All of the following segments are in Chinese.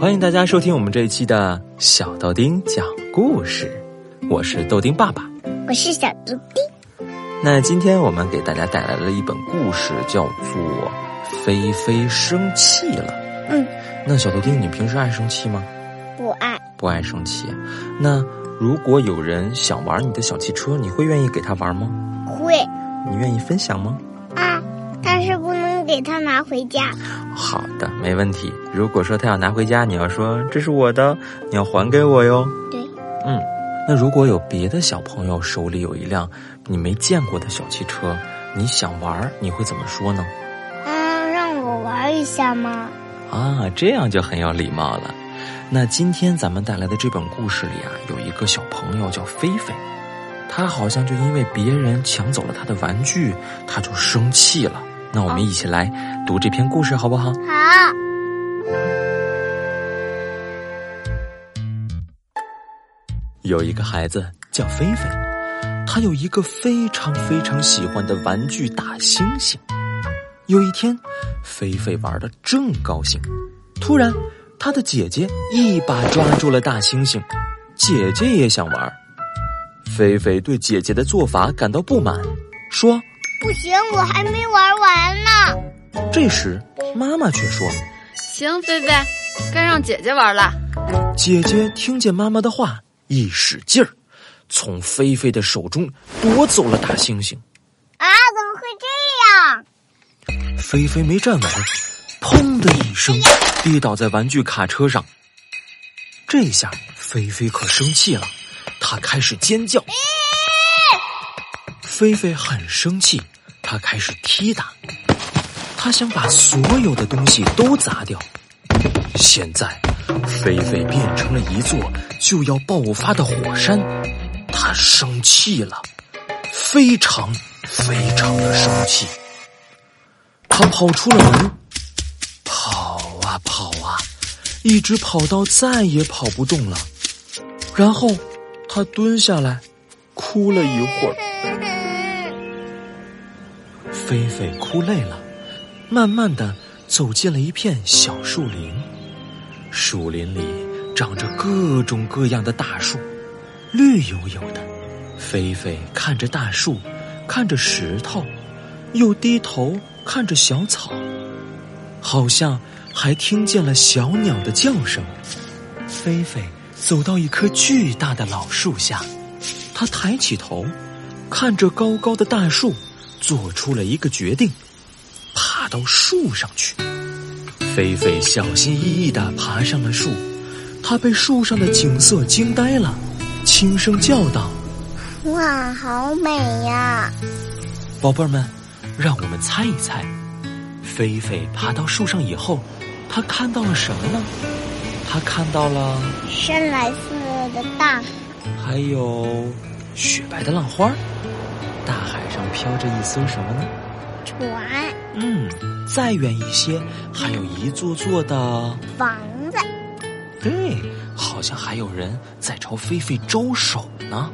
欢迎大家收听我们这一期的小豆丁讲故事，我是豆丁爸爸，我是小豆丁。那今天我们给大家带来了一本故事，叫做《菲菲生气了》。嗯，那小豆丁，你平时爱生气吗？不爱，不爱生气。那如果有人想玩你的小汽车，你会愿意给他玩吗？会。你愿意分享吗？啊，但是不能给他拿回家。好的，没问题。如果说他要拿回家，你要说这是我的，你要还给我哟。对，嗯。那如果有别的小朋友手里有一辆你没见过的小汽车，你想玩，你会怎么说呢？啊，让我玩一下吗？啊，这样就很有礼貌了。那今天咱们带来的这本故事里啊，有一个小朋友叫菲菲，他好像就因为别人抢走了他的玩具，他就生气了。那我们一起来读这篇故事好不好？好。有一个孩子叫菲菲，他有一个非常非常喜欢的玩具大猩猩。有一天，菲菲玩的正高兴，突然，他的姐姐一把抓住了大猩猩。姐姐也想玩，菲菲对姐姐的做法感到不满，说：“不行，我还没玩完呢。”这时，妈妈却说：“行，菲菲，该让姐姐玩了。”姐姐听见妈妈的话。一使劲儿，从菲菲的手中夺走了大猩猩。啊！怎么会这样？菲菲没站稳，砰的一声，跌倒在玩具卡车上。这下菲菲可生气了，她开始尖叫。菲菲很生气，她开始踢打，他想把所有的东西都砸掉。现在，菲菲变成了一座就要爆发的火山，他生气了，非常非常的生气。他跑出了门，跑啊跑啊，一直跑到再也跑不动了。然后，他蹲下来，哭了一会儿。菲菲哭累了，慢慢的走进了一片小树林。树林里长着各种各样的大树，绿油油的。菲菲看着大树，看着石头，又低头看着小草，好像还听见了小鸟的叫声。菲菲走到一棵巨大的老树下，她抬起头，看着高高的大树，做出了一个决定：爬到树上去。菲菲小心翼翼地爬上了树，她被树上的景色惊呆了，轻声叫道：“哇，好美呀！”宝贝儿们，让我们猜一猜，菲菲爬到树上以后，她看到了什么呢？她看到了深蓝色的大海，还有雪白的浪花。大海上飘着一艘什么呢？船。嗯，再远一些，还有一座座的房子。对，好像还有人在朝菲菲招手呢。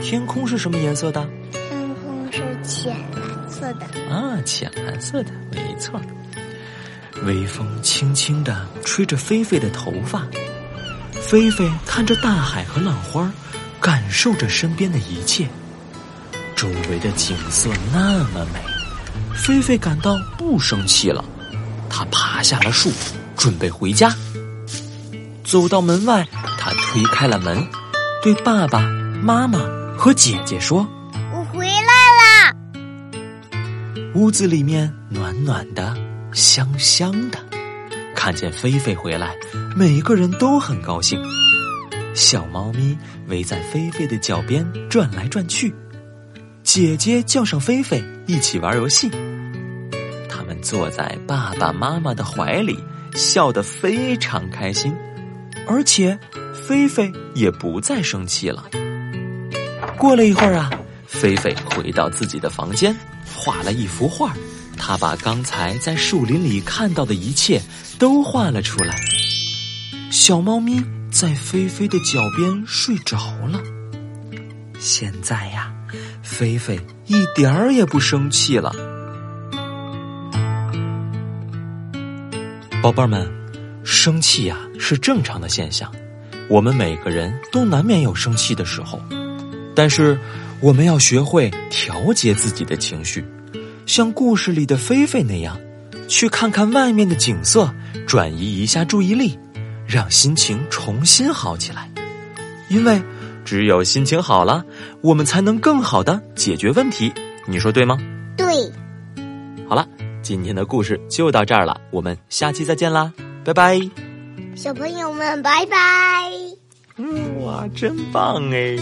天空是什么颜色的？天空是浅蓝色的。啊，浅蓝色的，没错。微风轻轻的吹着菲菲的头发，菲菲看着大海和浪花，感受着身边的一切。周围的景色那么美。菲菲感到不生气了，她爬下了树，准备回家。走到门外，她推开了门，对爸爸妈妈和姐姐说：“我回来啦！”屋子里面暖暖的，香香的。看见菲菲回来，每个人都很高兴。小猫咪围在菲菲的脚边转来转去。姐姐叫上菲菲一起玩游戏，他们坐在爸爸妈妈的怀里，笑得非常开心，而且菲菲也不再生气了。过了一会儿啊，菲菲回到自己的房间，画了一幅画，她把刚才在树林里看到的一切都画了出来。小猫咪在菲菲的脚边睡着了，现在呀。菲菲一点儿也不生气了，宝贝儿们，生气呀是正常的现象，我们每个人都难免有生气的时候，但是我们要学会调节自己的情绪，像故事里的菲菲那样，去看看外面的景色，转移一下注意力，让心情重新好起来。因为只有心情好了，我们才能更好的解决问题。你说对吗？对。好了，今天的故事就到这儿了，我们下期再见啦，拜拜。小朋友们，拜拜。嗯，哇，真棒哎。